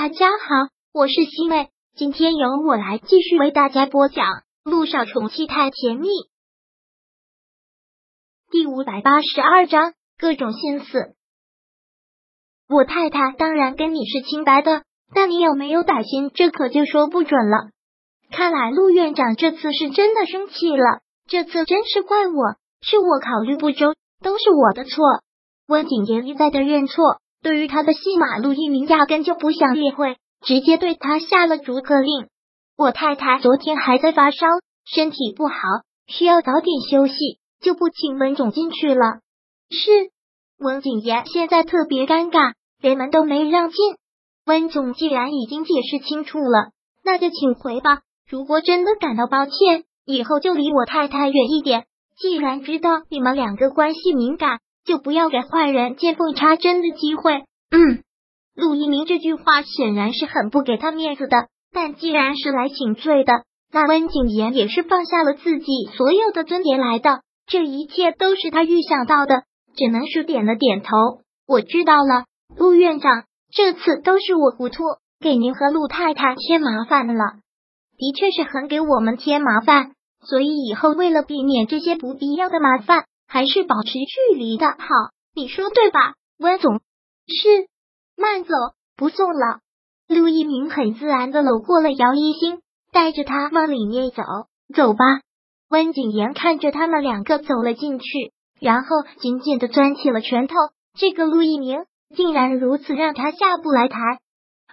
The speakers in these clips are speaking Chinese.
大家好，我是西妹，今天由我来继续为大家播讲《陆少宠妻太甜蜜》第五百八十二章各种心思。我太太当然跟你是清白的，但你有没有歹心，这可就说不准了。看来陆院长这次是真的生气了，这次真是怪我，是我考虑不周，都是我的错。温景言一再的认错。对于他的戏码，陆一鸣压根就不想理会，直接对他下了逐客令。我太太昨天还在发烧，身体不好，需要早点休息，就不请温总进去了。是，温景言现在特别尴尬，连门都没让进。温总既然已经解释清楚了，那就请回吧。如果真的感到抱歉，以后就离我太太远一点。既然知道你们两个关系敏感。就不要给坏人见缝插针的机会。嗯，陆一鸣这句话显然是很不给他面子的。但既然是来请罪的，那温景言也是放下了自己所有的尊严来的。这一切都是他预想到的，只能是点了点头。我知道了，陆院长，这次都是我糊涂，给您和陆太太添麻烦了。的确是很给我们添麻烦，所以以后为了避免这些不必要的麻烦。还是保持距离的好，你说对吧，温总？是，慢走，不送了。陆一鸣很自然的搂过了姚一星，带着他往里面走。走吧。温景言看着他们两个走了进去，然后紧紧的攥起了拳头。这个陆一鸣竟然如此让他下不来台，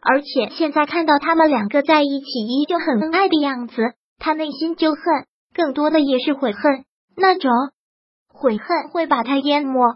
而且现在看到他们两个在一起依旧很恩爱的样子，他内心就恨，更多的也是悔恨那种。悔恨会把他淹没，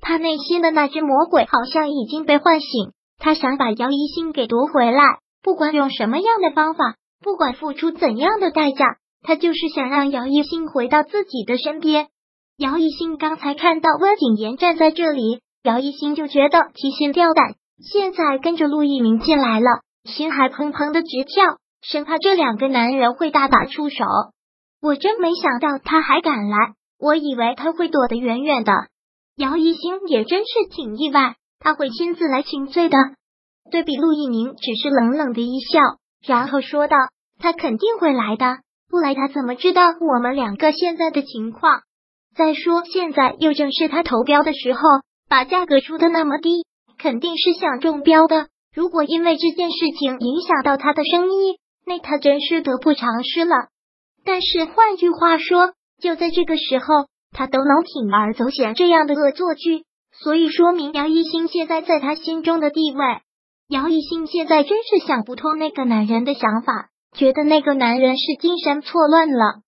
他内心的那只魔鬼好像已经被唤醒，他想把姚一星给夺回来，不管用什么样的方法，不管付出怎样的代价，他就是想让姚一星回到自己的身边。姚一星刚才看到温景言站在这里，姚一星就觉得提心吊胆，现在跟着陆一鸣进来了，心还砰砰的直跳，生怕这两个男人会大打出手。我真没想到他还敢来。我以为他会躲得远远的，姚一星也真是挺意外，他会亲自来请罪的。对比陆一鸣只是冷冷的一笑，然后说道：“他肯定会来的，不来他怎么知道我们两个现在的情况？再说现在又正是他投标的时候，把价格出的那么低，肯定是想中标的。如果因为这件事情影响到他的生意，那他真是得不偿失了。但是换句话说。”就在这个时候，他都能铤而走险这样的恶作剧，所以说明姚一星现在在他心中的地位。姚一星现在真是想不通那个男人的想法，觉得那个男人是精神错乱了。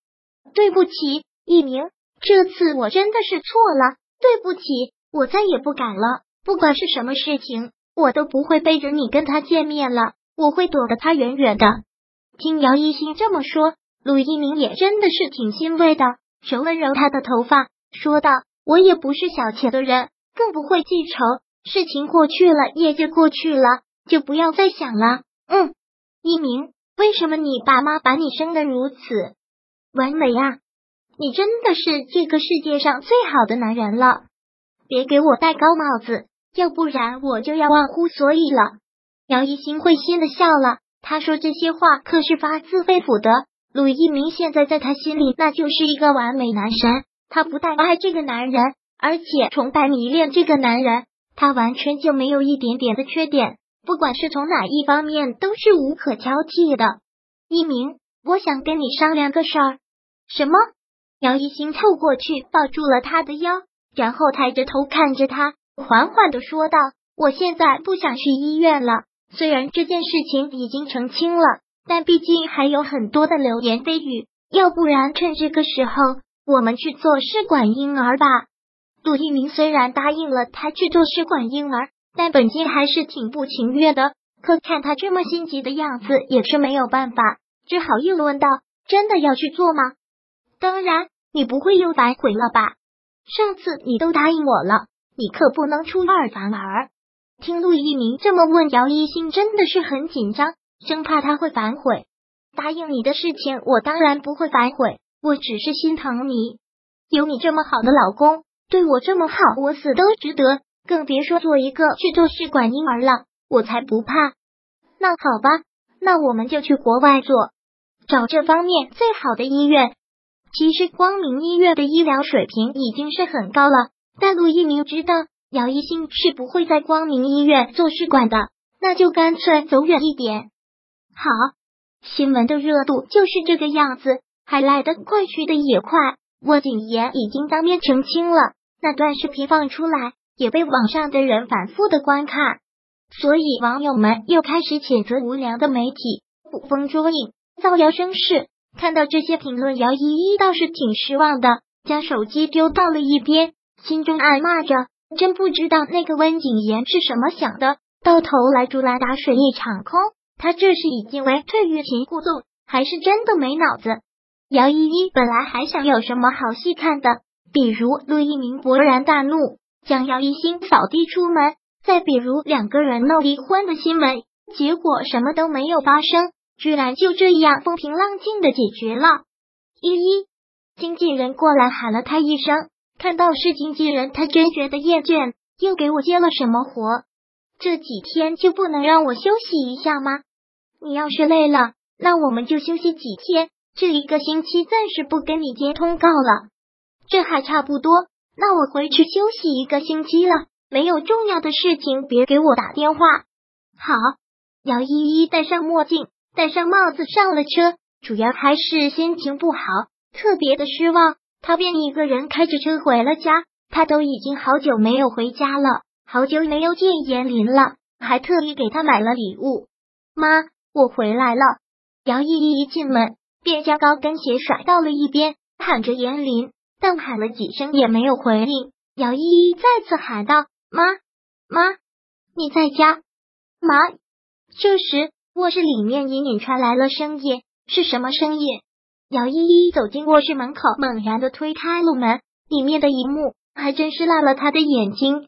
对不起，一鸣，这次我真的是错了，对不起，我再也不敢了。不管是什么事情，我都不会背着你跟他见面了，我会躲得他远远的。听姚一星这么说，陆一鸣也真的是挺欣慰的。揉了揉他的头发，说道：“我也不是小气的人，更不会记仇。事情过去了也就过去了，就不要再想了。”嗯，一鸣，为什么你爸妈把你生的如此完美啊？你真的是这个世界上最好的男人了！别给我戴高帽子，要不然我就要忘乎所以了。姚一新会心的笑了，他说这些话可是发自肺腑的。陆一鸣现在在他心里那就是一个完美男神，他不但爱这个男人，而且崇拜迷恋这个男人，他完全就没有一点点的缺点，不管是从哪一方面都是无可挑剔的。一鸣，我想跟你商量个事儿。什么？姚一星凑过去抱住了他的腰，然后抬着头看着他，缓缓的说道：“我现在不想去医院了，虽然这件事情已经澄清了。”但毕竟还有很多的流言蜚语，要不然趁这个时候，我们去做试管婴儿吧。陆一鸣虽然答应了他去做试管婴儿，但本金还是挺不情愿的。可看他这么心急的样子，也是没有办法，只好又问道：“真的要去做吗？”当然，你不会又反悔了吧？上次你都答应我了，你可不能出尔反尔。听陆一鸣这么问，姚一星真的是很紧张。生怕他会反悔，答应你的事情，我当然不会反悔。我只是心疼你，有你这么好的老公，对我这么好，我死都值得。更别说做一个去做试管婴儿了，我才不怕。那好吧，那我们就去国外做，找这方面最好的医院。其实光明医院的医疗水平已经是很高了，但陆一鸣知道姚一新是不会在光明医院做试管的，那就干脆走远一点。好，新闻的热度就是这个样子，还来得快去的也快。沃景言已经当面澄清了，那段视频放出来也被网上的人反复的观看，所以网友们又开始谴责无良的媒体捕风捉影、造谣生事。看到这些评论，姚依依倒是挺失望的，将手机丢到了一边，心中暗骂着：真不知道那个温景言是什么想的，到头来竹篮打水一场空。他这是已经为退欲擒故纵，还是真的没脑子？姚依依本来还想有什么好戏看的，比如陆一鸣勃然大怒，将姚一心扫地出门；再比如两个人闹离婚的新闻，结果什么都没有发生。居然就这样风平浪静的解决了。依依，经纪人过来喊了他一声，看到是经纪人，他真觉得厌倦，又给我接了什么活？这几天就不能让我休息一下吗？你要是累了，那我们就休息几天。这一个星期暂时不跟你接通告了，这还差不多。那我回去休息一个星期了，没有重要的事情，别给我打电话。好，姚依依戴上墨镜。戴上帽子上了车，主要还是心情不好，特别的失望。他便一个人开着车回了家。他都已经好久没有回家了，好久没有见严林了，还特意给他买了礼物。妈，我回来了。姚依依一进门便将高跟鞋甩到了一边，喊着严林，但喊了几声也没有回应。姚依依再次喊道：“妈，妈，你在家？”妈，这时。卧室里面隐隐传来了声音，是什么声音？姚依依走进卧室门口，猛然的推开了门，里面的一幕还真是辣了他的眼睛。